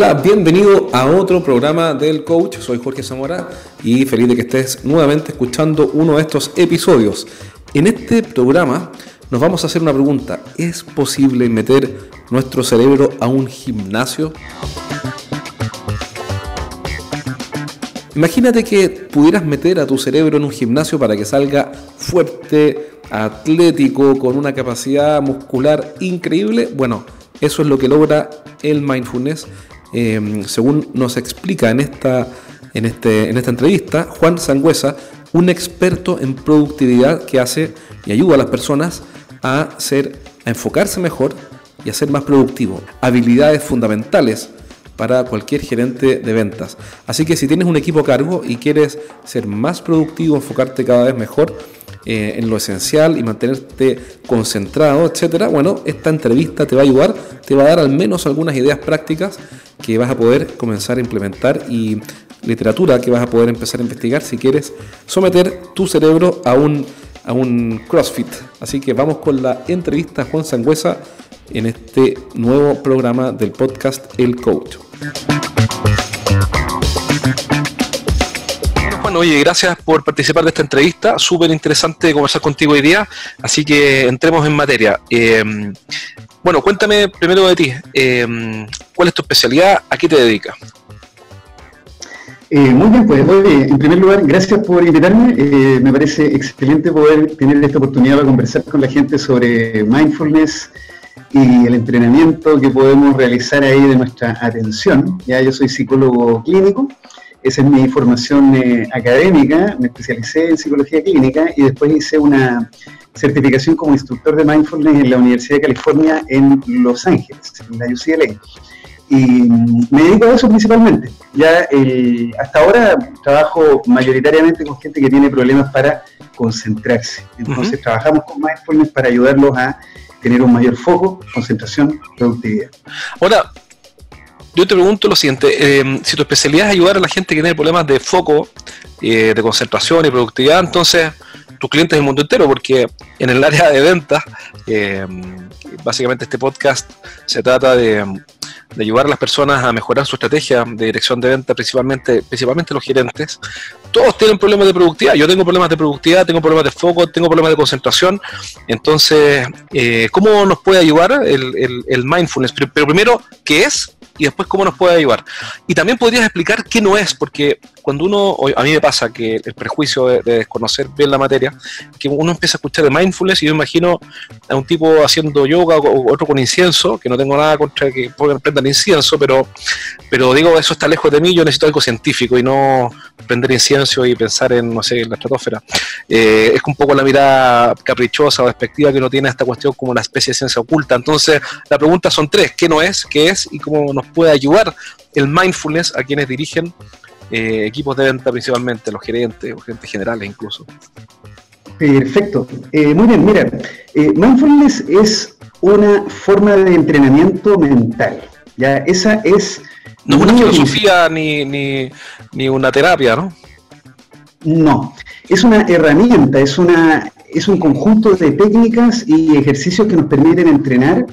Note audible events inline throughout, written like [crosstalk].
Hola, bienvenido a otro programa del coach. Soy Jorge Zamora y feliz de que estés nuevamente escuchando uno de estos episodios. En este programa nos vamos a hacer una pregunta. ¿Es posible meter nuestro cerebro a un gimnasio? Imagínate que pudieras meter a tu cerebro en un gimnasio para que salga fuerte, atlético, con una capacidad muscular increíble. Bueno, eso es lo que logra el mindfulness Em, según nos explica en esta, en, este, en esta entrevista, Juan Sangüesa, un experto en productividad que hace y ayuda a las personas a, ser, a enfocarse mejor y a ser más productivo. Habilidades fundamentales para cualquier gerente de ventas. Así que si tienes un equipo a cargo y quieres ser más productivo, enfocarte cada vez mejor, eh, en lo esencial y mantenerte concentrado, etcétera, bueno, esta entrevista te va a ayudar, te va a dar al menos algunas ideas prácticas que vas a poder comenzar a implementar y literatura que vas a poder empezar a investigar si quieres someter tu cerebro a un, a un CrossFit. Así que vamos con la entrevista a Juan Sangüesa en este nuevo programa del podcast El Coach. Bueno, oye, gracias por participar de esta entrevista. Súper interesante conversar contigo hoy día. Así que entremos en materia. Eh, bueno, cuéntame primero de ti. Eh, ¿Cuál es tu especialidad? ¿A qué te dedicas? Eh, muy bien, pues en primer lugar, gracias por invitarme. me parece excelente poder tener esta oportunidad de conversar con la gente sobre mindfulness y el entrenamiento que podemos realizar ahí de nuestra atención. Ya yo soy psicólogo clínico esa es mi formación eh, académica, me especialicé en psicología clínica y después hice una certificación como instructor de mindfulness en la Universidad de California en Los Ángeles, en la UCLA. Y me dedico a eso principalmente. Ya hasta ahora trabajo mayoritariamente con gente que tiene problemas para concentrarse. Entonces trabajamos con mindfulness para ayudarlos a tener un mayor foco, concentración, productividad. Ahora, yo te pregunto lo siguiente, eh, si tu especialidad es ayudar a la gente que tiene problemas de foco, eh, de concentración y productividad, entonces tus clientes del mundo entero, porque en el área de ventas, eh, básicamente este podcast se trata de, ayudar a las personas a mejorar su estrategia de dirección de venta, principalmente, principalmente los gerentes. Todos tienen problemas de productividad. Yo tengo problemas de productividad, tengo problemas de foco, tengo problemas de concentración. Entonces, ¿cómo nos puede ayudar el mindfulness? Pero primero, ¿qué es? y después cómo nos puede ayudar. Y también podrías explicar qué no es, porque cuando uno, a mí me pasa que el prejuicio de, desconocer bien la materia, que uno empieza a escuchar de mindfulness y yo imagino a un tipo haciendo yoga o otro con incienso, que no tengo nada contra que prendan incienso, pero, pero digo, eso está lejos de mí, yo necesito algo científico y no prender incienso y pensar en, no sé, en la estratosfera. Eh, es un poco la mirada caprichosa o despectiva que uno tiene a esta cuestión como una especie de ciencia oculta. Entonces, la pregunta son tres, ¿qué no es? ¿Qué es? ¿Y cómo nos puede ayudar el mindfulness a quienes dirigen eh, equipos de venta principalmente, los gerentes o gerentes generales incluso. Perfecto. Eh, muy bien, mira, eh, mindfulness es una forma de entrenamiento mental. Ya, esa es... No es una filosofía ni, ni, ni, una terapia, ¿no? No, es una herramienta, es, una, es un conjunto de técnicas y ejercicios que nos permiten entrenar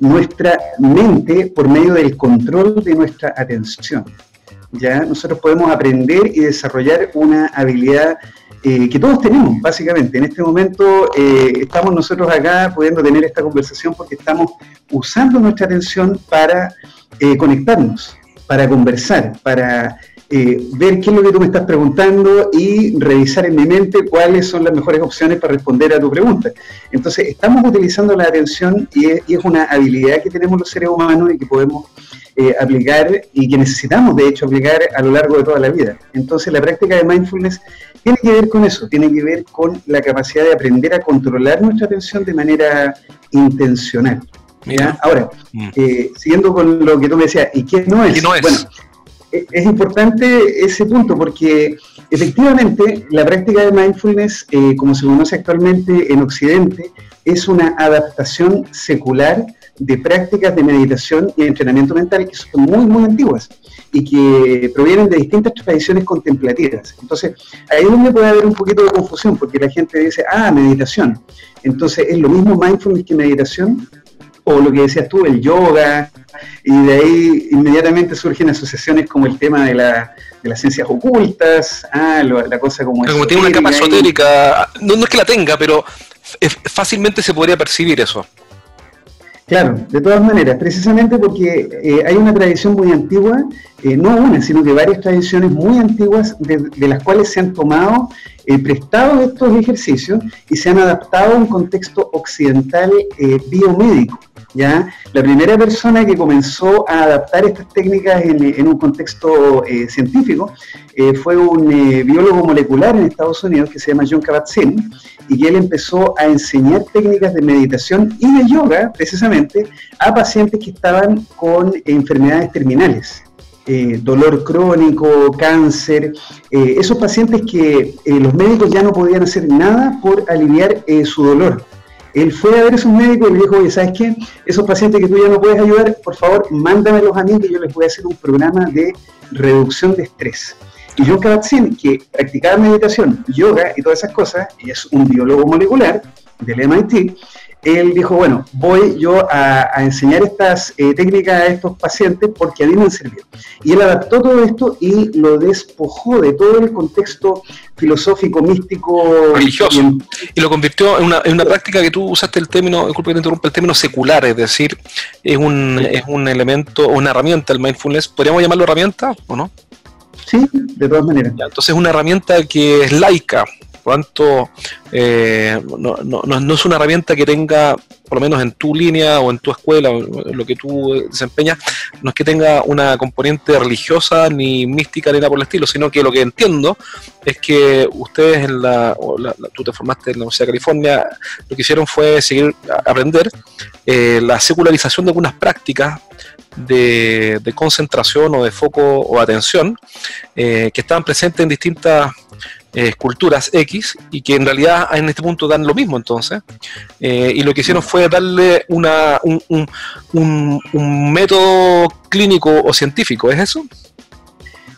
nuestra mente por medio del control de nuestra atención. Ya nosotros podemos aprender y desarrollar una habilidad eh, que todos tenemos, básicamente. En este momento eh, estamos nosotros acá pudiendo tener esta conversación porque estamos usando nuestra atención para eh, conectarnos, para conversar, para ver qué es lo que tú me estás preguntando y revisar en mi mente cuáles son las mejores opciones para responder a tu pregunta. Entonces, estamos utilizando la atención y es una habilidad que tenemos los seres humanos y que podemos eh, aplicar y que necesitamos de hecho aplicar a lo largo de toda la vida. Entonces la práctica de mindfulness tiene que ver con eso, tiene que ver con la capacidad de aprender a controlar nuestra atención de manera intencional. Ahora, mm. eh, siguiendo con lo que tú me decías, ¿y qué no es? no es? Bueno, e, es importante ese punto porque efectivamente la práctica de mindfulness, eh, como se conoce actualmente en Occidente, es una adaptación secular de prácticas de meditación y entrenamiento mental que son muy, muy antiguas y que provienen de distintas tradiciones contemplativas. Entonces, ahí es donde puede haber un poquito de confusión, porque la gente dice, ah, meditación. Entonces, ¿es lo mismo mindfulness que meditación? o lo que decías tú, el yoga, y de ahí inmediatamente surgen asociaciones como el tema de, la, de las ciencias ocultas, ah, la cosa como... Como tiene una capa esotérica, no, no es que la tenga, pero fácilmente se podría percibir eso. Claro, de todas maneras, precisamente porque eh, hay una tradición muy antigua, eh, no una, sino que varias tradiciones muy antiguas de, las cuales se han tomado eh, prestados estos ejercicios y se han adaptado a un contexto occidental biomédico. ¿ya? La primera persona que comenzó a adaptar estas técnicas en, un contexto eh, científico eh, fue un eh, biólogo molecular en Estados Unidos que se llama John Kabat-Zinn y que él empezó a enseñar técnicas de meditación y de yoga, precisamente, a pacientes que estaban con enfermedades terminales. Dolor crónico, cáncer, esos pacientes que los médicos ya no podían hacer nada por aliviar su dolor él fue a ver a esos médicos y le dijo, oye, ¿sabes qué? Esos pacientes que tú ya no puedes ayudar, por favor, mándamelos a mí que yo les voy a hacer un programa de reducción de estrés. Y John Kabat-Zinn, que practicaba meditación, yoga y todas esas cosas, y es un biólogo molecular del MIT, él dijo, bueno, voy yo a, enseñar estas eh, técnicas a estos pacientes porque a mí me han servido. Y él adaptó todo esto y lo despojó de todo el contexto filosófico, místico. Religioso. Y, lo convirtió en una, en una, práctica que tú usaste el término, disculpe que te interrumpa, el término secular, es decir, es un, es un elemento, una herramienta, el mindfulness. ¿Podríamos llamarlo herramienta o no? Sí, de todas maneras. entonces es una herramienta que es laica, por lo tanto, no, es una herramienta que tenga, por lo menos en tu línea o en tu escuela, o lo que tú desempeñas, no es que tenga una componente religiosa, ni mística, ni nada por el estilo, sino que lo que entiendo es que ustedes en la, tú te formaste en la Universidad de California, lo que hicieron fue seguir aprender eh, la secularización de algunas prácticas de, concentración o de foco o atención eh, que estaban presentes en distintas esculturas X y que en realidad en este punto dan lo mismo entonces. Eh, y lo que hicieron fue darle una, un, un, método clínico o científico, ¿es eso?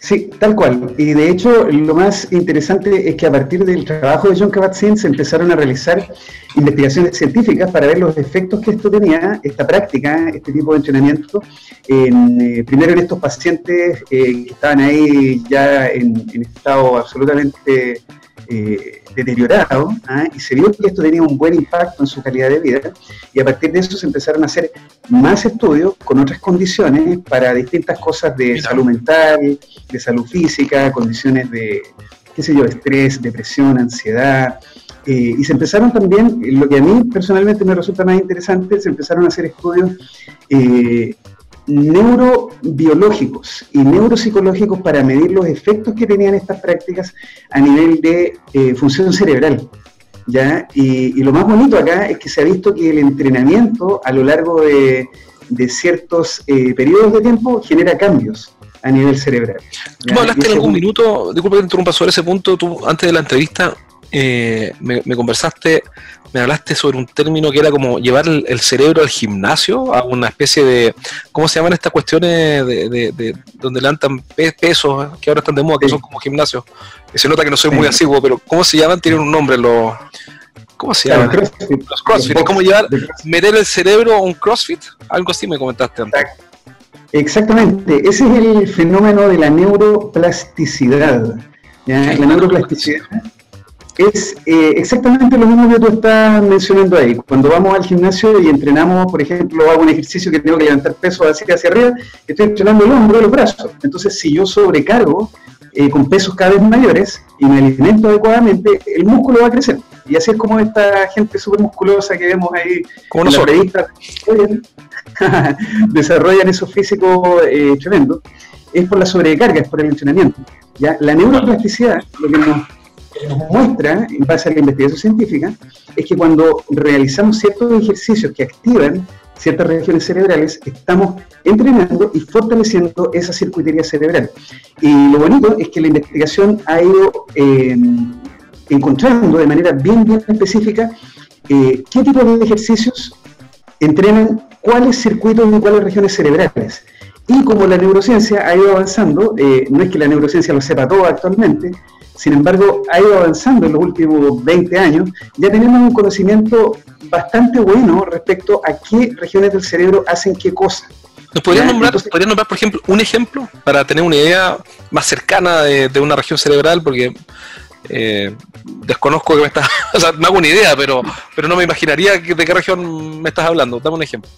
Sí, tal cual. Y de hecho, lo más interesante es que a partir del trabajo de John Kabat-Zinn se empezaron a realizar investigaciones científicas para ver los efectos que esto tenía, esta práctica, este tipo de entrenamiento, en, eh, primero en estos pacientes eh, que estaban ahí ya en, estado absolutamente eh, deteriorado ¿ah? y se vio que esto tenía un buen impacto en su calidad de vida y a partir de eso se empezaron a hacer más estudios con otras condiciones para distintas cosas de salud mental, de salud física, condiciones de, qué sé yo, estrés, depresión, ansiedad. Eh, y se empezaron también, lo que a mí personalmente me resulta más interesante, se empezaron a hacer estudios eh, neurobiológicos y neuropsicológicos para medir los efectos que tenían estas prácticas a nivel de eh, función cerebral. ¿ya? Y, lo más bonito acá es que se ha visto que el entrenamiento a lo largo de, ciertos eh, periodos de tiempo genera cambios a nivel cerebral. Tú me hablaste en algún minuto, disculpe que te interrumpa sobre ese punto, tú antes de la entrevista eh, me, conversaste, me hablaste sobre un término que era como llevar el, cerebro al gimnasio, a una especie de, ¿cómo se llaman estas cuestiones de, donde levantan pesos que ahora están de moda, que son como gimnasios? se nota que no soy muy antiguo, pero ¿cómo se llaman? Tienen un nombre los... ¿Cómo se llaman? Los CrossFit. ¿Cómo llevar, meter el cerebro a un CrossFit? Algo así me comentaste antes. Exactamente, ese es el fenómeno de la neuroplasticidad. La neuroplasticidad es eh, exactamente lo mismo que tú estás mencionando ahí. Cuando vamos al gimnasio y entrenamos, por ejemplo, hago un ejercicio que tengo que levantar peso así hacia arriba, estoy entrenando el hombro y los brazos. Entonces, si yo sobrecargo eh, con pesos cada vez mayores y me alimento adecuadamente, el músculo va a crecer. Y así es como esta gente súper musculosa que vemos ahí, como los [laughs] desarrollan esos físicos eh, tremendos, es por la sobrecarga, es por el entrenamiento. ¿ya? La neuroplasticidad, lo que nos nos muestra, en base a la investigación científica, es que cuando realizamos ciertos ejercicios que activan ciertas regiones cerebrales, estamos entrenando y fortaleciendo esa circuitería cerebral. Y lo bonito es que la investigación ha ido eh, encontrando de manera bien, bien específica eh, qué tipo de ejercicios entrenan cuáles circuitos y cuáles regiones cerebrales. Y como la neurociencia ha ido avanzando, eh, no es que la neurociencia lo sepa todo actualmente, Sin embargo, ha ido avanzando en los últimos 20 años. Ya tenemos un conocimiento bastante bueno respecto a qué regiones del cerebro hacen qué cosa. ¿Nos podrías nombrar, nombrar, por ejemplo, un ejemplo para tener una idea más cercana de, una región cerebral? Porque eh, desconozco que me estás. [laughs] o sea, me hago una idea, pero, pero no me imaginaría de qué región me estás hablando. Dame un ejemplo.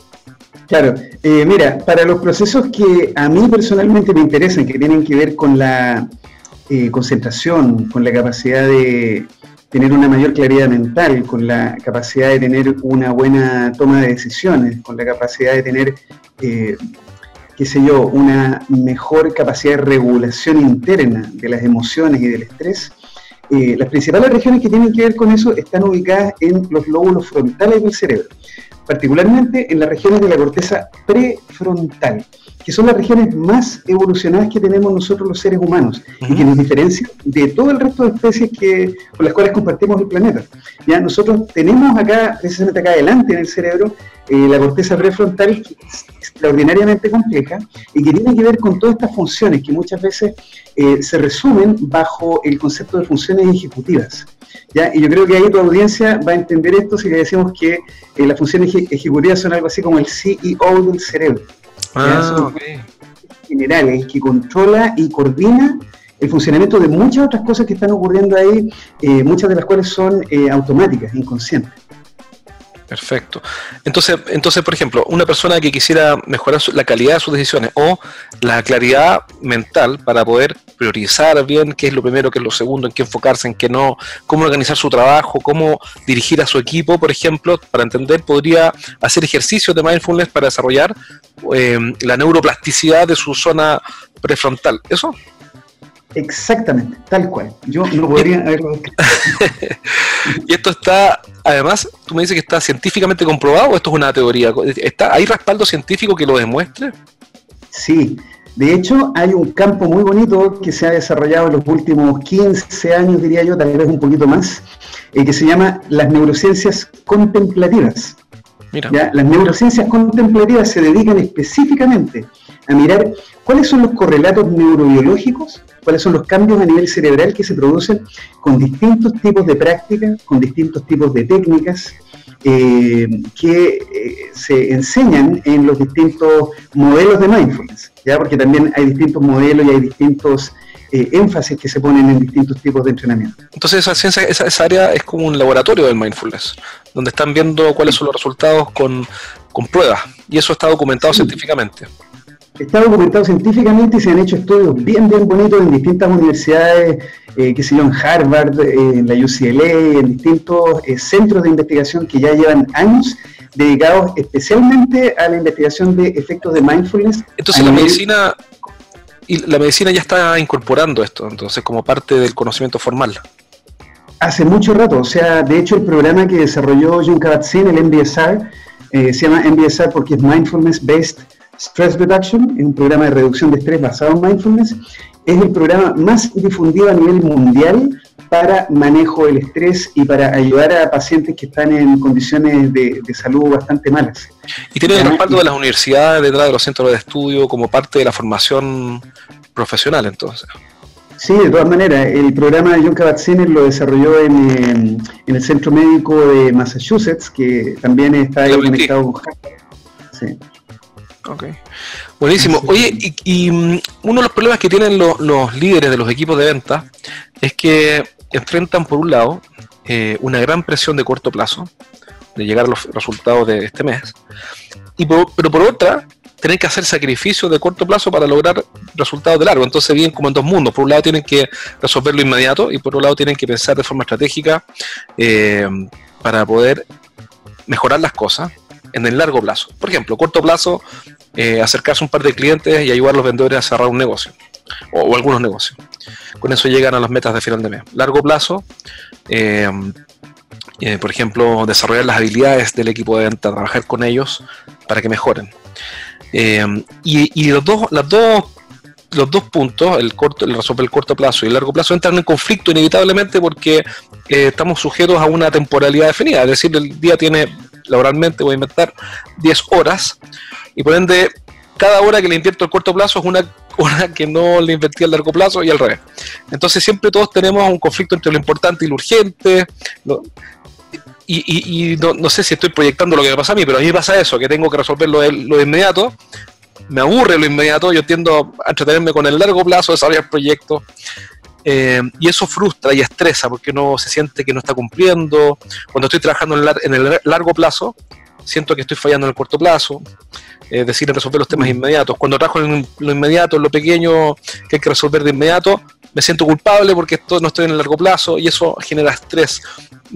Claro, eh, mira, para los procesos que a mí personalmente me interesan, que tienen que ver con la eh, concentración, con la capacidad de tener una mayor claridad mental, con la capacidad de tener una buena toma de decisiones, con la capacidad de tener, eh, qué sé yo, una mejor capacidad de regulación interna de las emociones y del estrés, las principales regiones que tienen que ver con eso están ubicadas en los lóbulos frontales del cerebro particularmente en las regiones de la corteza prefrontal, que son las regiones más evolucionadas que tenemos nosotros los seres humanos y que nos diferencian de todo el resto de especies que, con las cuales compartimos el planeta. Ya nosotros tenemos acá, precisamente acá adelante en el cerebro, eh, la corteza prefrontal que es extraordinariamente compleja y que tiene que ver con todas estas funciones que muchas veces eh, se resumen bajo el concepto de funciones ejecutivas. Y yo creo que ahí tu audiencia va a entender esto si le decimos que eh, las funciones ejecutivas son algo así como el CEO del cerebro. Ah, generales que controla y coordina el funcionamiento de muchas otras cosas que están ocurriendo ahí, eh, muchas de las cuales son eh, automáticas, inconscientes. Perfecto. Entonces, entonces, por ejemplo, una persona que quisiera mejorar la calidad de sus decisiones o la claridad mental para poder priorizar bien qué es lo primero, qué es lo segundo, en qué enfocarse, en qué no, cómo organizar su trabajo, cómo dirigir a su equipo, por ejemplo, para entender, podría hacer ejercicios de mindfulness para desarrollar eh, la neuroplasticidad de su zona prefrontal. ¿Eso? Exactamente, tal cual. Yo no [laughs] podría haberlo y esto está, además, tú me dices que está científicamente comprobado o esto es una teoría. ¿Está, ¿Hay respaldo científico que lo demuestre? Sí, de hecho hay un campo muy bonito que se ha desarrollado en los últimos 15 años, diría yo, tal vez un poquito más, eh, que se llama las neurociencias contemplativas. Mira. Las neurociencias contemplativas se dedican específicamente a mirar cuáles son los correlatos neurobiológicos cuáles son los cambios a nivel cerebral que se producen con distintos tipos de prácticas, con distintos tipos de técnicas eh, que eh, se enseñan en los distintos modelos de mindfulness, ¿ya? porque también hay distintos modelos y hay distintos eh, énfasis que se ponen en distintos tipos de entrenamiento. Entonces esa, ciencia, esa, área es como un laboratorio del mindfulness, donde están viendo cuáles son los resultados con, con pruebas, y eso está documentado científicamente. Está documentado científicamente y se han hecho estudios bien, bien bonitos en distintas universidades, eh, que se yo, en Harvard, eh, en la UCLA, en distintos eh, centros de investigación que ya llevan años dedicados especialmente a la investigación de efectos de mindfulness. Entonces la medicina y la medicina ya está incorporando esto, entonces como parte del conocimiento formal. Hace mucho rato, o sea, de hecho el programa que desarrolló John Kabat-Zinn, el MBSR, se llama MBSR porque es Mindfulness Based Stress Reduction, es un programa de reducción de estrés basado en mindfulness. Es el programa más difundido a nivel mundial para manejo del estrés y para ayudar a pacientes que están en condiciones de, salud bastante malas. ¿Y tiene el respaldo de las universidades detrás de los centros de estudio como parte de la formación profesional entonces? Sí, de todas maneras. El programa de John Kabat-Zinn lo desarrolló en, el Centro Médico de Massachusetts, que también está ahí conectado con Harvard. Sí. Ok. Buenísimo. Oye, y, mm, uno de los problemas que tienen los líderes de los equipos de venta es que enfrentan, por un lado, eh, una gran presión de corto plazo de llegar a los resultados de este mes, y pero por otra, tienen que hacer sacrificios de corto plazo para lograr resultados de largo. Entonces vienen como en dos mundos. Por un lado tienen que resolverlo inmediato y por otro lado tienen que pensar de forma estratégica eh, para poder mejorar las cosas en el largo plazo. Por ejemplo, corto plazo, eh, acercarse a un par de clientes y ayudar a los vendedores a cerrar un negocio o, algunos negocios. Con eso llegan a las metas de final de mes. Largo plazo, eh, eh, por ejemplo, desarrollar las habilidades del equipo de venta, trabajar con ellos para que mejoren. y, los dos, dos los dos puntos, el corto, el resolver el corto plazo y el largo plazo, entran en conflicto inevitablemente porque estamos sujetos a una temporalidad definida. Es decir, el día tiene laboralmente, voy a inventar 10 horas, y por ende, cada hora que le invierto el corto plazo es una [laughs] una que no le invertía a largo plazo y al revés. Entonces siempre todos tenemos un conflicto entre lo importante y lo urgente. y, no, sé si estoy proyectando lo que me pasa a mí, pero a mí me pasa eso, que tengo que resolver lo de, inmediato. Me aburre lo inmediato, yo tiendo a entretenerme con el largo plazo, desarrollar proyectos. Eh, y eso frustra y estresa porque uno se siente que no está cumpliendo. Cuando estoy trabajando en, el largo plazo, siento que estoy fallando en el corto plazo. Es decir, resolver los temas inmediatos. Cuando trabajo en lo inmediato, en lo pequeño que hay que resolver de inmediato, me siento culpable porque no estoy en el largo plazo y eso genera estrés.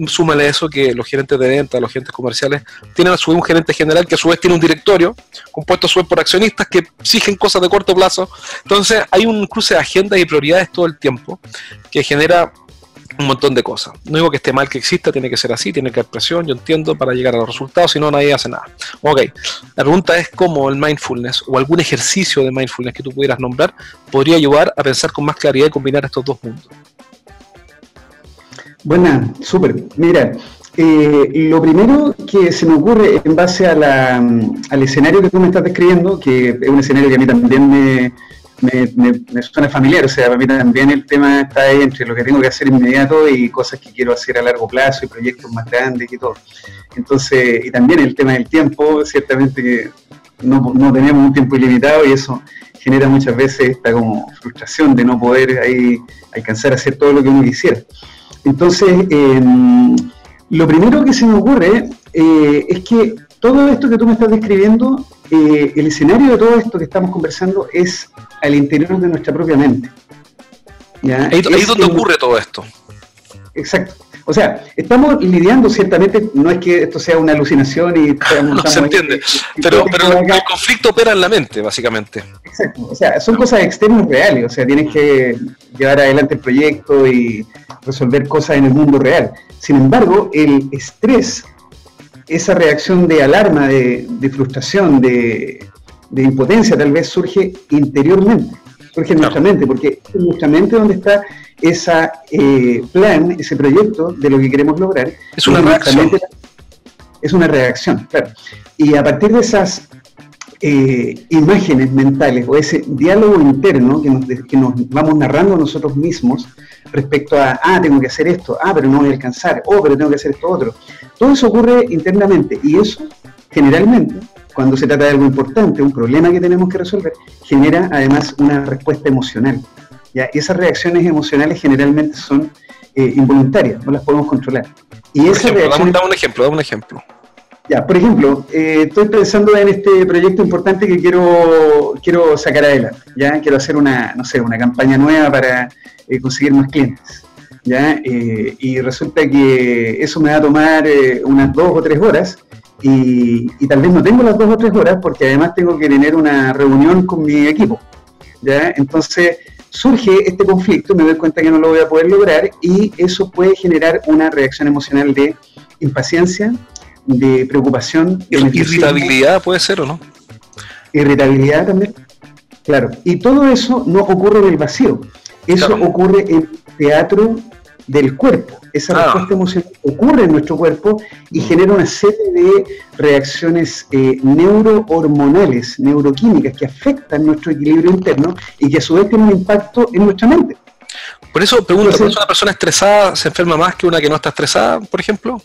Súmale eso que los gerentes de venta, los gerentes comerciales, tienen a su vez un gerente general que a su vez tiene un directorio compuesto a su vez por accionistas que exigen cosas de corto plazo. Entonces hay un cruce de agendas y prioridades todo el tiempo que genera un montón de cosas. No digo que esté mal que exista, tiene que ser así, tiene que haber presión, yo entiendo, para llegar a los resultados, si no nadie hace nada. Ok, la pregunta es cómo el mindfulness o algún ejercicio de mindfulness que tú pudieras nombrar podría ayudar a pensar con más claridad y combinar estos dos mundos. Buena, súper. Mira, eh, lo primero que se me ocurre en base a la, al escenario que tú me estás describiendo, que es un escenario que a mí también me, me, suena familiar, o sea, para mí también el tema está ahí entre lo que tengo que hacer inmediato y cosas que quiero hacer a largo plazo y proyectos más grandes y todo. Entonces, y también el tema del tiempo, ciertamente no, no tenemos un tiempo ilimitado y eso genera muchas veces esta como frustración de no poder ahí alcanzar a hacer todo lo que uno quisiera. Entonces, em, lo primero que se me ocurre eh, es que todo esto que tú me estás describiendo, eh, el escenario de todo esto que estamos conversando es al interior de nuestra propia mente. Ahí, es donde ocurre todo esto. Exacto. O sea, estamos lidiando ciertamente, no es que esto sea una alucinación y... [laughs] no se entiende, pero, pero el conflicto opera en la mente, básicamente. Exacto, o sea, son cosas externas reales, o sea, tienes que llevar adelante el proyecto y resolver cosas en el mundo real. Sin embargo, el estrés esa reacción de alarma, de, frustración, de, impotencia, tal vez surge interiormente, surge en nuestra mente, porque en nuestra mente donde está ese eh, plan, ese proyecto de lo que queremos lograr. Es una reacción. Es una reacción, claro. Y a partir de esas eh, imágenes mentales o ese diálogo interno que nos, que nos vamos narrando nosotros mismos respecto a, ah, tengo que hacer esto, ah, pero no voy a alcanzar, oh, pero tengo que hacer esto otro. Todo eso ocurre internamente y eso generalmente, cuando se trata de algo importante, un problema que tenemos que resolver, genera además una respuesta emocional. ¿ya? Y esas reacciones emocionales generalmente son eh, involuntarias, no las podemos controlar. Y esa reacción... da un ejemplo, da un ejemplo. Ya, por ejemplo, eh, estoy pensando en este proyecto importante que quiero, quiero sacar adelante. Ya quiero hacer una, no sé, una campaña nueva para eh, conseguir más clientes. ¿ya? Eh, y resulta que eso me va a tomar unas dos o tres horas y, y, tal vez no tengo las dos o tres horas porque además tengo que tener una reunión con mi equipo. ¿ya? Entonces surge este conflicto, me doy cuenta que no lo voy a poder lograr y eso puede generar una reacción emocional de impaciencia, de preocupación. Irritabilidad puede ser o no. Irritabilidad también. Claro. Y todo eso no ocurre en el vacío. Eso ocurre en el teatro del cuerpo. Esa ah. respuesta emocional ocurre en nuestro cuerpo y mm. genera una serie de reacciones eh, neurohormonales, neuroquímicas, que afectan nuestro equilibrio interno y que a su vez tienen un impacto en nuestra mente. Por eso pregunto, ¿una persona estresada se enferma más que una que no está estresada, por ejemplo?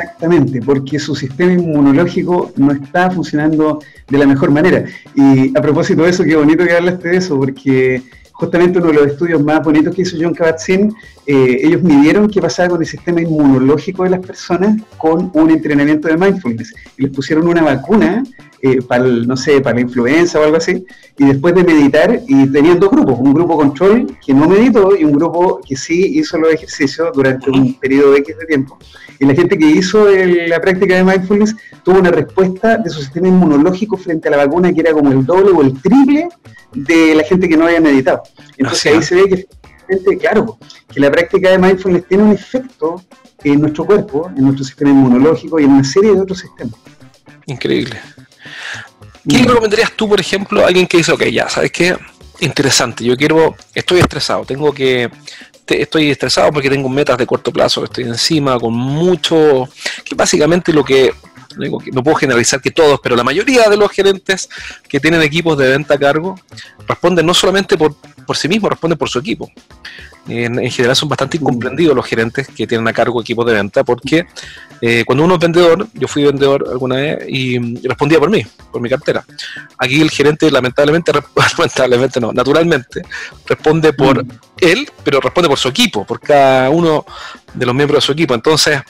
Exactamente, porque su sistema inmunológico no está funcionando de la mejor manera. Y a propósito de eso, qué bonito que hablaste de eso, porque justamente uno de los estudios más bonitos que hizo John Kabat-Zinn, eh, ellos midieron qué pasaba con el sistema inmunológico de las personas con un entrenamiento de mindfulness. Y les pusieron una vacuna eh, para, no sé, para la influenza o algo así, y después de meditar, y tenían dos grupos, un grupo control que no meditó y un grupo que sí hizo los ejercicios durante un periodo X de tiempo. Y la gente que hizo la práctica de mindfulness tuvo una respuesta de su sistema inmunológico frente a la vacuna que era como el doble o el triple de la gente que no había meditado. Entonces ahí se ve que, claro, que la práctica de mindfulness tiene un efecto en nuestro cuerpo, en nuestro sistema inmunológico y en una serie de otros sistemas. Increíble. ¿Qué le recomendarías tú, por ejemplo, a alguien que dice, ok, ya, ¿sabes qué? Interesante, yo quiero, estoy estresado, tengo que, estoy estresado porque tengo metas de corto plazo, estoy encima con mucho, que básicamente lo que no puedo generalizar que todos, pero la mayoría de los gerentes que tienen equipos de venta a cargo responden no solamente por, por sí mismos, responden por su equipo. En, general son bastante mm. incomprendidos los gerentes que tienen a cargo equipos de venta, porque eh, cuando uno es vendedor, yo fui vendedor alguna vez y, respondía por mí, por mi cartera. Aquí el gerente lamentablemente, [laughs] lamentablemente no, naturalmente, responde por mm. él, pero responde por su equipo, por cada uno de los miembros de su equipo. Entonces,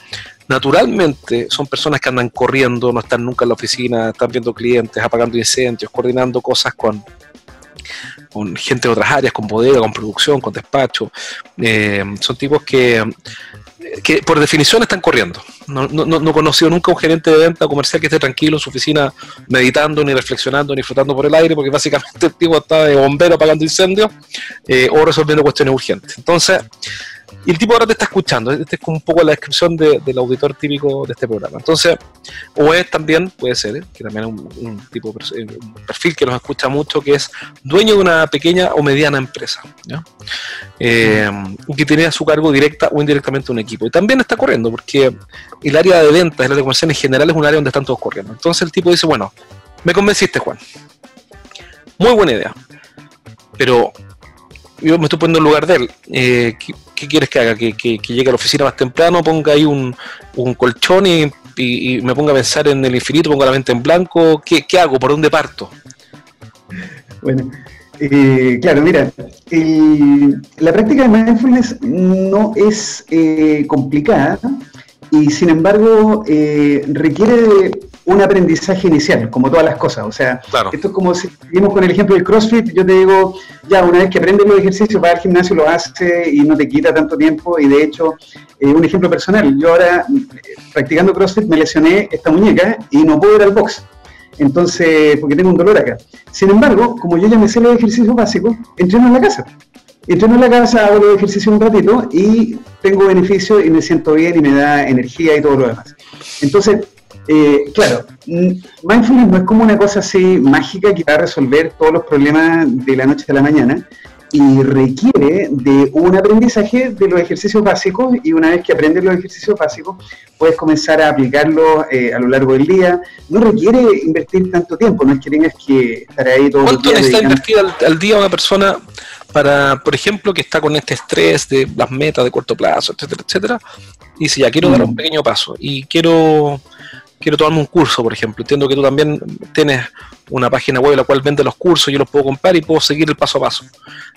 naturalmente son personas que andan corriendo, no están nunca en la oficina, están viendo clientes, apagando incendios, coordinando cosas con, con gente de otras áreas, con bodega, con producción, con despacho. Eh, son tipos que, que por definición están corriendo. No, no, no, he conocido nunca un gerente de venta comercial que esté tranquilo en su oficina meditando, ni reflexionando, ni flotando por el aire, porque básicamente el tipo está de bombero apagando incendios eh, o resolviendo cuestiones urgentes. Entonces, y el tipo ahora te está escuchando. Este es un poco la descripción del auditor típico de este programa. Entonces, o es también, puede ser, ¿eh? que también es un, tipo, eh, un perfil que nos escucha mucho, que es dueño de una pequeña o mediana empresa, eh, que tiene a su cargo directa o indirectamente un equipo. Y también está corriendo, porque el área de ventas, el área de comercial en general es un área donde están todos corriendo. Entonces el tipo dice, bueno, me convenciste, Juan. Muy buena idea. Pero yo me estoy poniendo en lugar de él. ¿Qué, quieres que haga? ¿Que, llegue a la oficina más temprano, ponga ahí un, colchón y, me ponga a pensar en el infinito, ponga la mente en blanco? ¿Qué, hago? ¿Por dónde parto? Bueno, eh, claro, mira, la práctica de mindfulness no es eh, complicada y sin embargo requiere de un aprendizaje inicial, como todas las cosas. O sea, esto es como si seguimos con el ejemplo del CrossFit, yo te digo, ya una vez que aprendes los ejercicios, vas al gimnasio, lo haces y no te quita tanto tiempo. Y de hecho, eh, un ejemplo personal, yo ahora practicando CrossFit me lesioné esta muñeca y no puedo ir al box. Entonces, porque tengo un dolor acá. Sin embargo, como yo ya me sé los ejercicios básicos, entreno en la casa. Entreno en la casa, hago los ejercicios un ratito y tengo beneficio y me siento bien y me da energía y todo lo demás. Entonces, eh, claro, mindfulness no es como una cosa así mágica que va a resolver todos los problemas de la noche a la mañana y requiere de un aprendizaje de los ejercicios básicos y una vez que aprendes los ejercicios básicos puedes comenzar a aplicarlos eh, a lo largo del día. No requiere invertir tanto tiempo, no es que tengas que estar ahí todo el día. ¿Cuánto necesita invertir al, día una persona para, por ejemplo, que está con este estrés de las metas de corto plazo, etcétera, etcétera? Y si ya quiero dar un pequeño paso y quiero quiero tomarme un curso, por ejemplo. Entiendo que tú también tienes una página web en la cual vende los cursos, yo los puedo comprar y puedo seguir el paso a paso.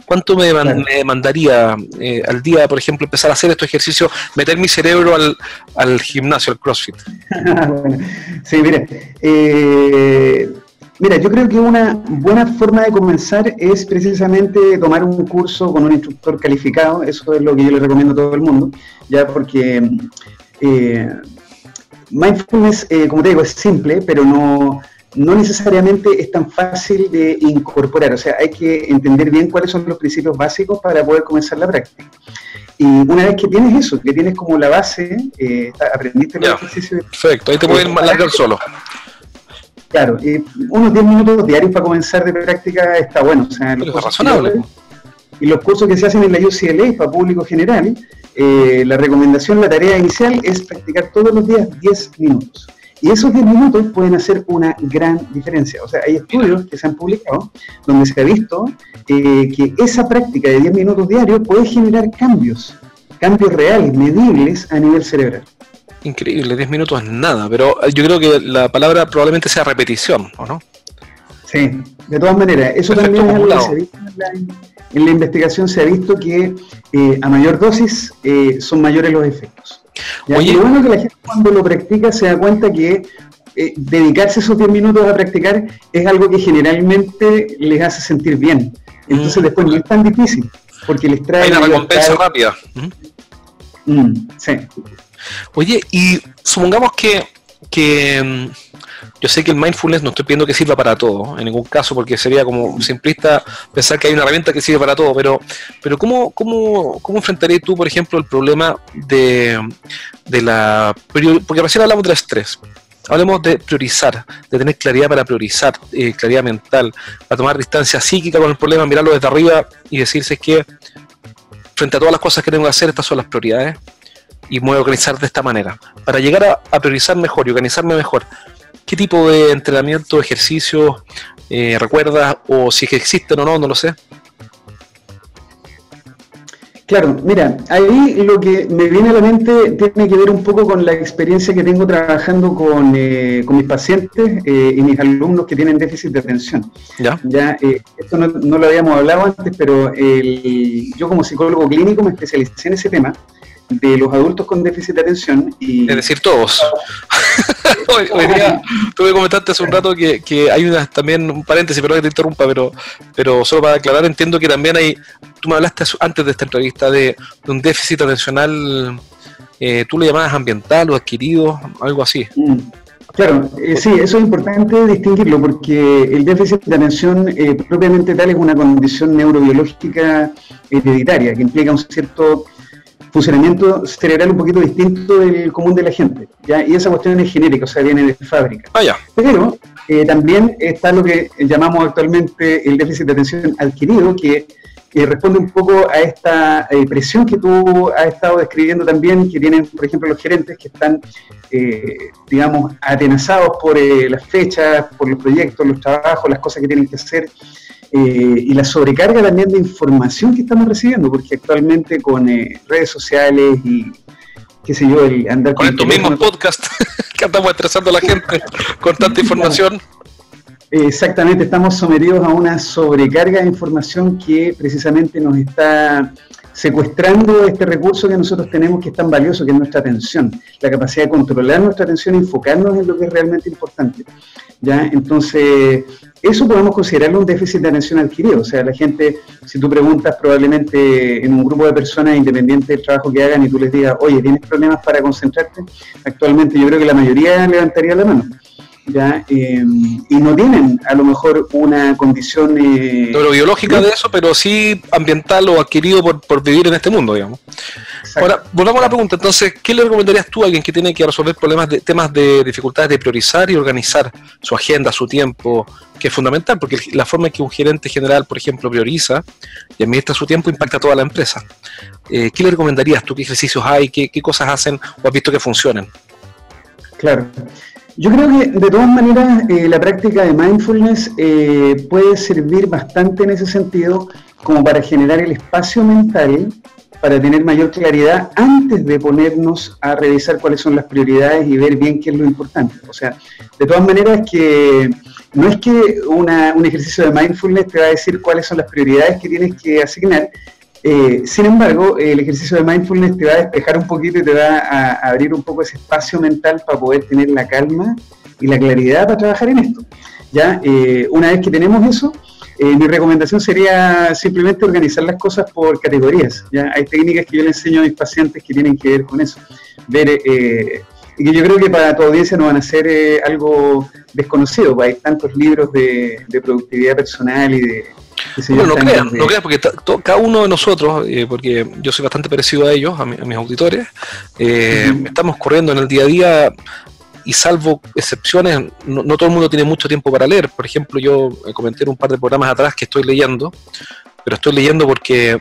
¿Cuánto me, demandaría eh, al día, por ejemplo, empezar a hacer estos ejercicios, meter mi cerebro al, gimnasio, al CrossFit? [laughs] sí, mire, eh, mira, yo creo que una buena forma de comenzar es precisamente tomar un curso con un instructor calificado, eso es lo que yo le recomiendo a todo el mundo, ya porque... Eh, Mindfulness, eh, como te digo, es simple, pero no, no necesariamente es tan fácil de incorporar. O sea, hay que entender bien cuáles son los principios básicos para poder comenzar la práctica. Y una vez que tienes eso, que tienes como la base, eh, aprendiste los ejercicios. Perfecto, ahí te puedes largar solo. Claro, unos 10 minutos diarios para comenzar de práctica está bueno. O sea, es razonable. Y los cursos que se hacen en la UCLA para público general, eh, la recomendación, la tarea inicial es practicar todos los días 10 minutos. Y esos 10 minutos pueden hacer una gran diferencia. O sea, hay estudios que se han publicado donde se ha visto eh, que esa práctica de 10 minutos diarios puede generar cambios, cambios reales, medibles a nivel cerebral. Increíble, 10 minutos es nada, pero yo creo que la palabra probablemente sea repetición, ¿o no? Sí, de todas maneras, eso también es algo que se visto en la, en la investigación se ha visto que eh, a mayor dosis eh, son mayores los efectos. Y lo bueno que la gente cuando lo practica se da cuenta que eh, dedicarse esos 10 minutos a practicar es algo que generalmente les hace sentir bien. Entonces mm. después no es tan difícil, porque les trae... Hay una recompensa rápida. Mm, sí. Oye, y supongamos que, que mm, yo sé que el mindfulness no estoy pidiendo que sirva para todo, en ningún caso, porque sería como simplista pensar que hay una herramienta que sirve para todo, pero, pero ¿cómo, cómo, cómo enfrentarías tú, por ejemplo, el problema de, de la... Porque recién hablamos del estrés, Hablemos de priorizar, de tener claridad para priorizar, eh, claridad mental, para tomar distancia psíquica con el problema, mirarlo desde arriba y decirse que frente a todas las cosas que tengo que hacer, estas son las prioridades. Y me voy a organizar de esta manera. Para llegar a, priorizar mejor y organizarme mejor, ¿qué tipo de entrenamiento, ejercicio eh, recuerdas o si existen o no, no lo sé? Claro, mira, ahí lo que me viene a la mente tiene que ver un poco con la experiencia que tengo trabajando con, eh, mis pacientes eh, y mis alumnos que tienen déficit de atención. Ya. ya eh, esto no, lo habíamos hablado antes, pero yo como psicólogo clínico me especialicé en ese tema de los adultos con déficit de atención. Y, es decir, todos. [laughs] hoy, día, tuve que comentarte hace un rato que, que hay una, también un paréntesis, perdón que te interrumpa, pero, pero solo para aclarar, entiendo que también hay, tú me hablaste antes de esta entrevista de, un déficit atencional, eh, tú lo llamabas ambiental o adquirido, algo así. Mm. Claro, eh, sí, eso es importante distinguirlo porque el déficit de atención eh, propiamente tal es una condición neurobiológica hereditaria que implica un cierto funcionamiento cerebral un poquito distinto del común de la gente. ¿ya? Y esa cuestión es genérica, o sea, viene de fábrica. Ah, Pero eh, también está lo que llamamos actualmente el déficit de atención adquirido, que responde un poco a esta eh, presión que tú has estado describiendo también, que tienen, por ejemplo, los gerentes que están, eh, digamos, atenazados por las fechas, por los proyectos, los trabajos, las cosas que tienen que hacer. Eh, y la sobrecarga también de información que estamos recibiendo, porque actualmente con eh, redes sociales y qué sé yo, el andar con, con estos mismos podcasts [laughs] que estamos estresando a la gente con tanta [laughs] información. Exactamente, estamos sometidos a una sobrecarga de información que precisamente nos está secuestrando este recurso que nosotros tenemos que es tan valioso, que es nuestra atención, la capacidad de controlar nuestra atención y enfocarnos en lo que es realmente importante. ¿ya? Entonces, eso podemos considerarlo un déficit de atención adquirido. O sea, la gente, si tú preguntas probablemente en un grupo de personas independientes del trabajo que hagan y tú les digas, oye, ¿tienes problemas para concentrarte? Actualmente yo creo que la mayoría levantaría la mano. ¿Ya? Em, y no tienen a lo mejor una condición... Eh, biológica de eso, pero sí ambiental o adquirido por, por vivir en este mundo, digamos. Ahora, volvamos a la pregunta, entonces, ¿qué le recomendarías tú a alguien que tiene que resolver problemas de temas de dificultades de priorizar y organizar su agenda, su tiempo, que es fundamental, porque la forma en que un gerente general, por ejemplo, prioriza y administra su tiempo impacta a toda la empresa. Eh, ¿Qué le recomendarías tú? ¿Qué ejercicios hay? ¿Qué, ¿Qué cosas hacen o has visto que funcionen? Claro. Yo creo que de todas maneras eh, la práctica de mindfulness eh, puede servir bastante en ese sentido como para generar el espacio mental para tener mayor claridad antes de ponernos a revisar cuáles son las prioridades y ver bien qué es lo importante. O sea, de todas maneras que no es que un ejercicio de mindfulness te va a decir cuáles son las prioridades que tienes que asignar, eh, sin embargo, el ejercicio de mindfulness te va a despejar un poquito y te va a, abrir un poco ese espacio mental para poder tener la calma y la claridad para trabajar en esto. Ya, eh, una vez que tenemos eso, eh, mi recomendación sería simplemente organizar las cosas por categorías. ¿ya? Hay técnicas que yo le enseño a mis pacientes que tienen que ver con eso. Ver, y que yo creo que para tu audiencia no van a ser algo desconocido, pues hay tantos libros de productividad personal y de, bueno, no crean, no crean, porque cada uno de nosotros, eh, porque yo soy bastante parecido a ellos, a, mis auditores, eh, estamos corriendo en el día a día y salvo excepciones, no, todo el mundo tiene mucho tiempo para leer. Por ejemplo, yo comenté en un par de programas atrás que estoy leyendo, pero estoy leyendo porque,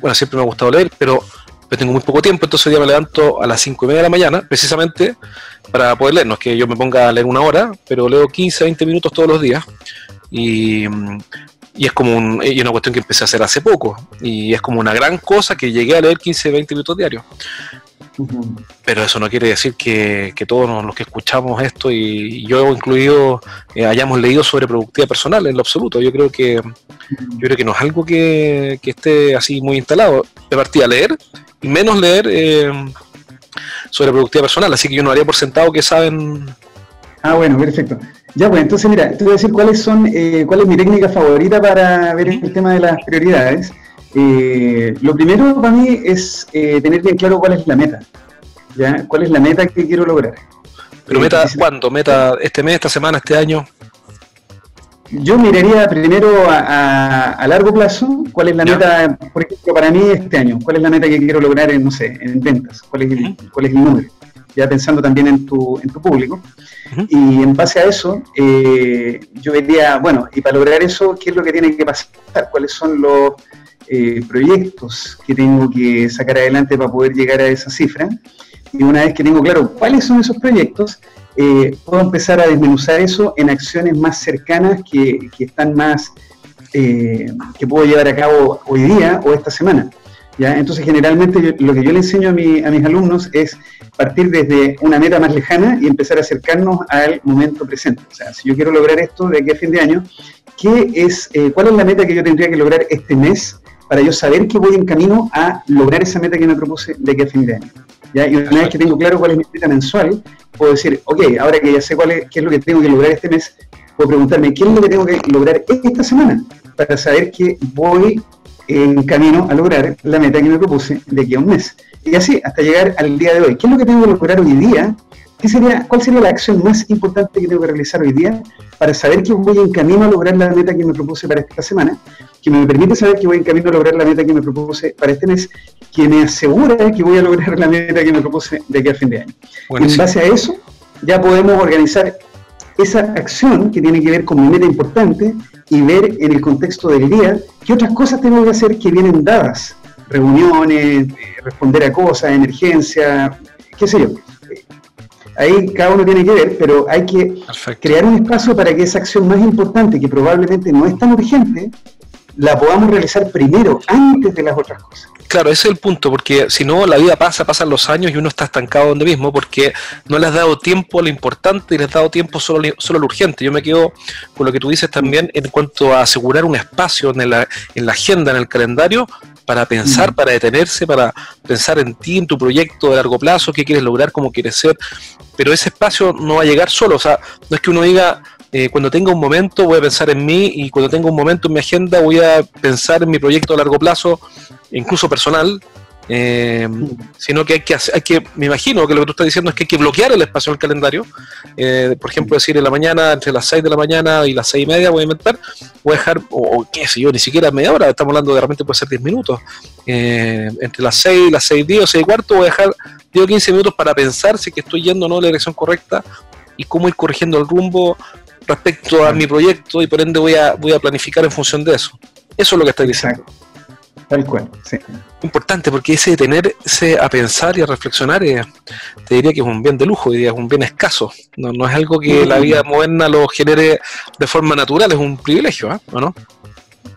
bueno, siempre me ha gustado leer, pero, pero tengo muy poco tiempo, entonces hoy día me levanto a las 5 y media de la mañana, precisamente para poder leer. No es que yo me ponga a leer una hora, pero leo 15, 20 minutos todos los días. Y, y es como un, y una cuestión que empecé a hacer hace poco. Y es como una gran cosa que llegué a leer 15, 20 minutos diarios. Pero eso no quiere decir que, todos los que escuchamos esto y yo incluido eh, hayamos leído sobre productividad personal en lo absoluto. Yo creo que yo creo que no es algo que, esté así muy instalado. De partida leer y menos leer eh, sobre productividad personal. Así que yo no haría por sentado que saben. Ah, bueno, perfecto. Ya, pues entonces mira, te voy a decir cuáles son, eh, cuál es mi técnica favorita para ver el tema de las prioridades. Eh, lo primero para mí es eh, tener bien claro cuál es la meta. ¿ya? ¿Cuál es la meta que quiero lograr? ¿Pero meta cuándo? ¿Meta este mes, esta semana, este año? Yo miraría primero a, largo plazo cuál es la meta, por ejemplo, para mí este año, cuál es la meta que quiero lograr en, no sé, en ventas, cuál es el, cuál es el número ya pensando también en tu, en tu público. Y en base a eso, eh, yo diría, bueno, y para lograr eso, ¿qué es lo que tiene que pasar? ¿Cuáles son los, eh, proyectos que tengo que sacar adelante para poder llegar a esa cifra. Y una vez que tengo claro cuáles son esos proyectos, eh, puedo empezar a desmenuzar eso en acciones más cercanas que, que están más, eh, que puedo llevar a cabo hoy día o esta semana. Entonces, generalmente lo que yo le enseño a, mi, a mis alumnos es partir desde una meta más lejana y empezar a acercarnos al momento presente. O sea, si yo quiero lograr esto de aquí a fin de año, ¿qué es, ¿cuál es la meta que yo tendría que lograr este mes para yo saber que voy en camino a lograr esa meta que me propuse de que a fin de año. ¿ya? Y una vez que tengo claro cuál es mi meta mensual, puedo decir, ok, ahora que ya sé cuál es, qué es lo que tengo que lograr este mes, puedo preguntarme qué es lo que tengo que lograr esta semana para saber que voy en camino a lograr la meta que me propuse de aquí a un mes. Y así hasta llegar al día de hoy. ¿Qué es lo que tengo que lograr hoy día ¿Qué sería, ¿Cuál sería la acción más importante que tengo que realizar hoy día para saber que voy en camino a lograr la meta que me propuse para esta semana? Que me permite saber que voy en camino a lograr la meta que me propuse para este mes, que me asegura que voy a lograr la meta que me propuse de aquí a fin de año. en base a eso, ya podemos organizar esa acción que tiene que ver con mi meta importante y ver en el contexto del día qué otras cosas tengo que hacer que vienen dadas. Reuniones, eh, responder a cosas, emergencia, qué sé yo ahí cada uno tiene que ver, pero hay que crear un espacio para que esa acción más importante, que probablemente no es tan urgente, la podamos realizar primero, antes de las otras cosas. Claro, ese es el punto, porque si no, la vida pasa, pasan los años y uno está estancado donde mismo, porque no le has dado tiempo a lo importante y le has dado tiempo solo, solo a lo urgente. Yo me quedo con lo que tú dices también en cuanto a asegurar un espacio en la, en la agenda, en el calendario, para pensar, para detenerse, para pensar en ti, en tu proyecto de largo plazo, qué quieres lograr, cómo quieres ser. Pero ese espacio no va a llegar solo, o sea, no es que uno diga, eh, cuando tenga un momento voy a pensar en mí y cuando tenga un momento en mi agenda voy a pensar en mi proyecto a largo plazo, incluso personal, eh, sino que hay que hay que, me imagino que lo que tú estás diciendo es que hay que bloquear el espacio del calendario, eh, por ejemplo decir en la mañana, entre las 6 de la mañana y las 6 y media voy a inventar, voy a dejar, o, qué sé yo, ni siquiera media hora, estamos hablando de repente puede ser 10 minutos, entre las 6 y las 6 y 10 o 6 y cuarto voy a dejar 10 o 15 minutos para pensar si que estoy yendo o no en la dirección correcta y cómo ir corrigiendo el rumbo respecto a mi proyecto y por ende voy a, voy a planificar en función de eso. Eso es lo que estoy diciendo. Tal cual, sí. Importante, porque ese detenerse a pensar y a reflexionar, eh, te diría que es un bien de lujo, diría, es un bien escaso. No, no es algo que la vida moderna lo genere de forma natural, es un privilegio, ¿eh? ¿o no?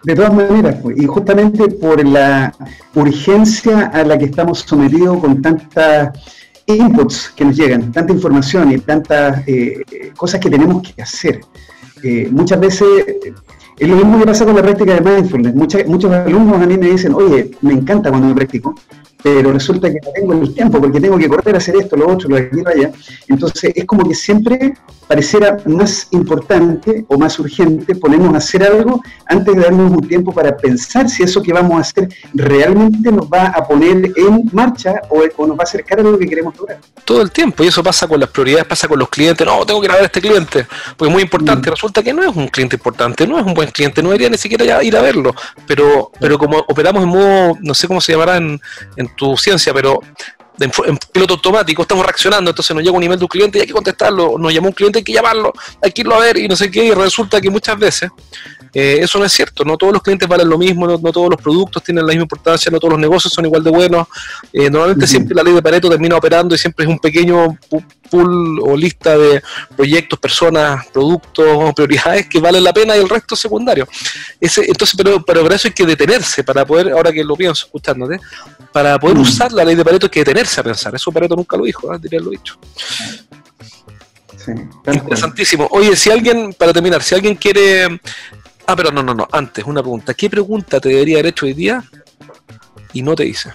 De todas maneras, pues, y justamente por la urgencia a la que estamos sometidos con tantas inputs que nos llegan, tanta información y tantas eh, cosas que tenemos que hacer. Eh, muchas veces es lo mismo que pasa con la práctica de mindfulness. muchos alumnos a mí me dicen, oye, me encanta cuando me practico, pero resulta que no tengo el tiempo porque tengo que correr a hacer esto, lo otro, lo aquí, lo allá. Entonces es como que siempre pareciera más importante o más urgente ponernos a hacer algo antes de darnos un tiempo para pensar si eso que vamos a hacer realmente nos va a poner en marcha o, nos va a acercar a lo que queremos lograr. Todo el tiempo, y eso pasa con las prioridades, pasa con los clientes. No, tengo que ir a ver a este cliente, porque es muy importante. Mm. Resulta que no es un cliente importante, no es un buen cliente, no debería ni siquiera ir a verlo. Pero, pero como operamos en modo, no sé cómo se llamará en, en tu ciencia, pero en, piloto automático, estamos reaccionando, entonces nos llega un email de un cliente y hay que contestarlo, nos llamó un cliente, hay que llamarlo, hay que irlo a ver y no sé qué, y resulta que muchas veces eh, eso no es cierto, no todos los clientes valen lo mismo, no, todos los productos tienen la misma importancia, no todos los negocios son igual de buenos, eh, normalmente siempre la ley de Pareto termina operando y siempre es un pequeño pool o lista de proyectos, personas, productos o [laughs] prioridades que valen la pena y el resto es secundario. Ese, entonces, pero, pero para eso hay que detenerse, para poder, ahora que lo pienso escuchándote, para poder usar la ley de Pareto hay que detenerse a pensar, eso Pareto nunca lo dijo, ¿eh? diría lo dicho. Interesantísimo. Oye, si alguien, para terminar, si alguien quiere. Ah, pero no, no, no. Antes, una pregunta. ¿Qué pregunta te debería haber hecho hoy día y no te hice?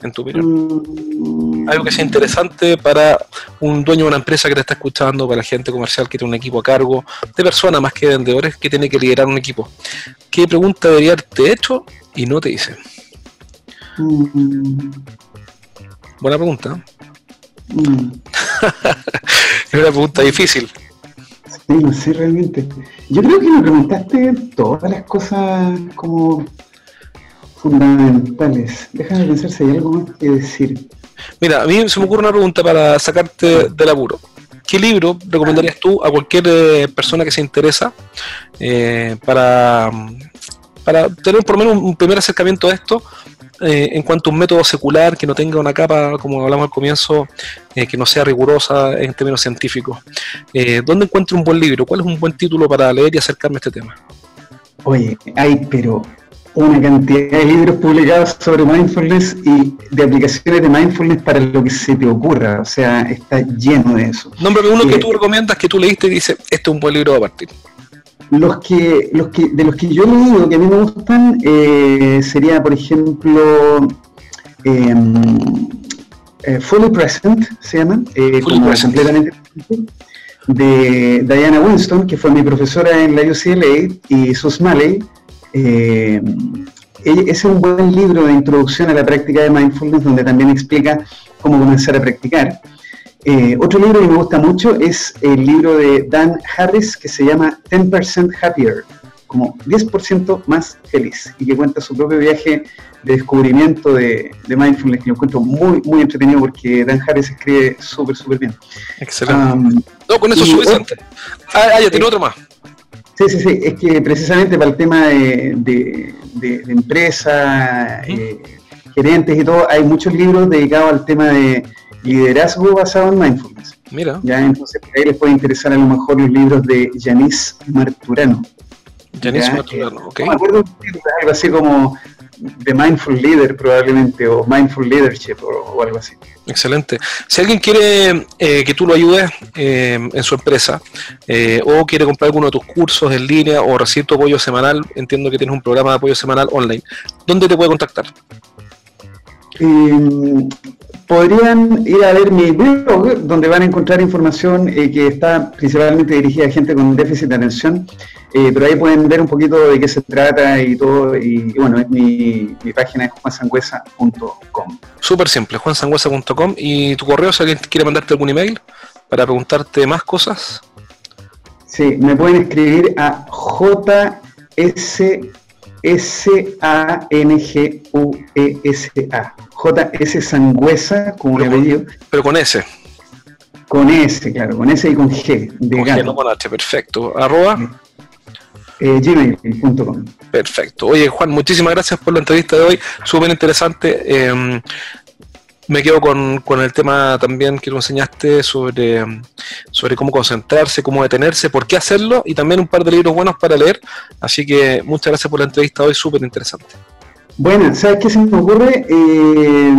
En tu opinión. Mm. Algo que sea interesante para un dueño de una empresa que te está escuchando, para la gente comercial que tiene un equipo a cargo, de personas más que vendedores que tiene que liderar un equipo. ¿Qué pregunta debería haberte hecho y no te hice? Mm. Buena pregunta. Mm. [laughs] es una pregunta difícil. Sí, no sé realmente. Yo creo que me preguntaste todas las cosas como fundamentales. Déjame pensar si hay algo más que decir. Mira, a mí se me ocurre una pregunta para sacarte del apuro. ¿Qué libro recomendarías tú a cualquier eh, persona que se interesa eh, para, para tener por lo menos un primer acercamiento a esto eh, en cuanto a un método secular que no tenga una capa, como hablamos al comienzo, eh, que no sea rigurosa en términos científicos. Eh, ¿Dónde encuentro un buen libro? ¿Cuál es un buen título para leer y acercarme a este tema? Oye, hay pero una cantidad de libros publicados sobre mindfulness y de aplicaciones de mindfulness para lo que se te ocurra. O sea, está lleno de eso. Nómbrame uno que tú recomiendas, que tú leíste y dices, este es un buen libro a partir. Los que, los que, de los que yo he leído que a mí me gustan, eh, sería, por ejemplo, em, eh, Fully Present, se llaman, eh, como completamente de Diana Winston, que fue mi profesora en la UCLA, y Sus Malley. ese es un buen libro de introducción a la práctica de mindfulness, donde también explica cómo comenzar a practicar. Eh, otro libro que me gusta mucho es el libro de Dan Harris que se llama 10% Happier, como 10% más feliz, y que cuenta su propio viaje de descubrimiento de, mindfulness, que lo encuentro muy, muy entretenido porque Dan Harris escribe súper, súper bien. Excelente. no, con eso es suficiente. Ah, ah, ya tiene otro más. Sí, sí, sí, es que precisamente para el tema de, de, empresa, eh, gerentes y todo, hay muchos libros dedicados al tema de liderazgo basado en mindfulness. Mira. Ya, entonces ahí les puede interesar a lo mejor los libros de Yanis Marturano. Yanis Marturano, ok. No me acuerdo algo así como The Mindful Leader probablemente, o Mindful Leadership o, algo así. Excelente. Si alguien quiere eh, que tú lo ayudes eh, en su empresa eh, o quiere comprar alguno de tus cursos en línea o recibir tu apoyo semanal, entiendo que tienes un programa de apoyo semanal online, ¿dónde te puede contactar? Podrían ir a ver mi blog, donde van a encontrar información eh, que está principalmente dirigida a gente con déficit de atención, eh, pero ahí pueden ver un poquito de qué se trata y todo, y, bueno, mi, página es juansangüesa.com. Súper simple, juansangüesa.com, y tu correo, si alguien quiere mandarte algún email para preguntarte más cosas. Sí, me pueden escribir a js S-A-N-G-U-E-S-A. J-S Sangüesa, como le apellido. Pero con S. Con S, claro, con S y con G. De con G, no con H, perfecto. Arroba. Eh, gmail.com. Perfecto. Oye, Juan, muchísimas gracias por la entrevista de hoy. Súper interesante. Eh, me quedo con, con, el tema también que tú enseñaste sobre, sobre cómo concentrarse, cómo detenerse, por qué hacerlo y también un par de libros buenos para leer. Así que muchas gracias por la entrevista hoy, súper interesante. Bueno, ¿sabes qué se me ocurre? Eh,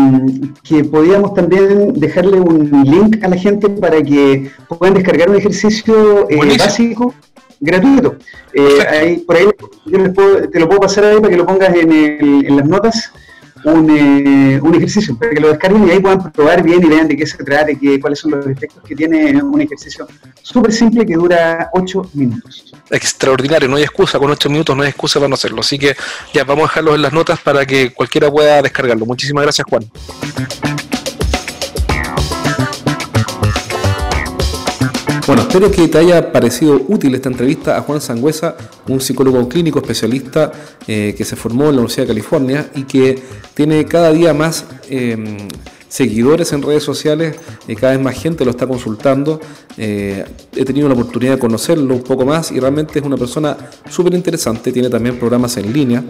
que podíamos también dejarle un link a la gente para que puedan descargar un ejercicio eh, básico gratuito. Eh, por ahí yo te lo puedo pasar ahí para que lo pongas en, el, en las notas un, eh, un, ejercicio para que lo descarguen y ahí puedan probar bien y vean de qué se trata, y cuáles son los efectos que tiene un ejercicio súper simple que dura 8 minutos. Extraordinario, no hay excusa, con 8 minutos no hay excusa para no hacerlo. Así que ya vamos a dejarlo en las notas para que cualquiera pueda descargarlo. Muchísimas gracias, Juan. Bueno, espero que te haya parecido útil esta entrevista a Juan Sangüesa, un psicólogo clínico especialista eh, que se formó en la Universidad de California y que tiene cada día más em, seguidores en redes sociales, y cada vez más gente lo está consultando. Eh, he tenido la oportunidad de conocerlo un poco más y realmente es una persona súper interesante. Tiene también programas en línea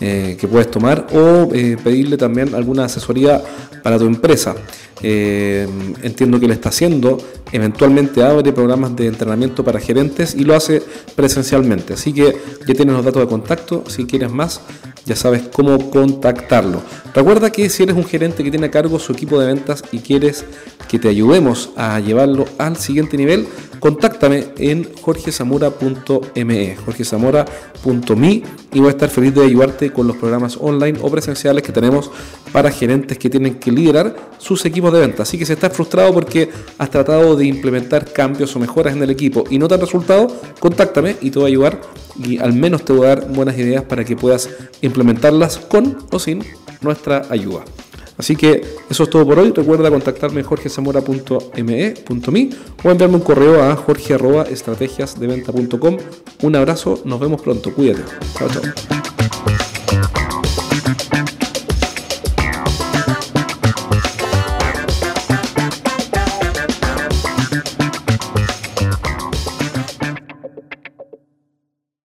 eh, que puedes tomar o pedirle también alguna asesoría para tu empresa. Eh, entiendo que le está haciendo, eventualmente abre programas de entrenamiento para gerentes y lo hace presencialmente. Así que ya tienes los datos de contacto, si quieres más, ya sabes cómo contactarlo. Recuerda que si eres un gerente que tiene a cargo su equipo de ventas y quieres que te ayudemos a llevarlo al siguiente nivel, contáctame en jorgesamora.me, jorgesamora.me y voy a estar feliz de ayudarte con los programas online o presenciales que tenemos para gerentes que tienen que liderar sus equipos de venta. Así que si estás frustrado porque has tratado de implementar cambios o mejoras en el equipo y no te han resultado, contáctame y te voy a ayudar y al menos te voy a dar buenas ideas para que puedas implementarlas con o sin nuestra ayuda. Así que eso es todo por hoy. Recuerda contactarme en jorgezamora.me.me o enviarme un correo a jorge.estrategiasdeventa.com. Un abrazo, nos vemos pronto. Cuídate. Chao, chao.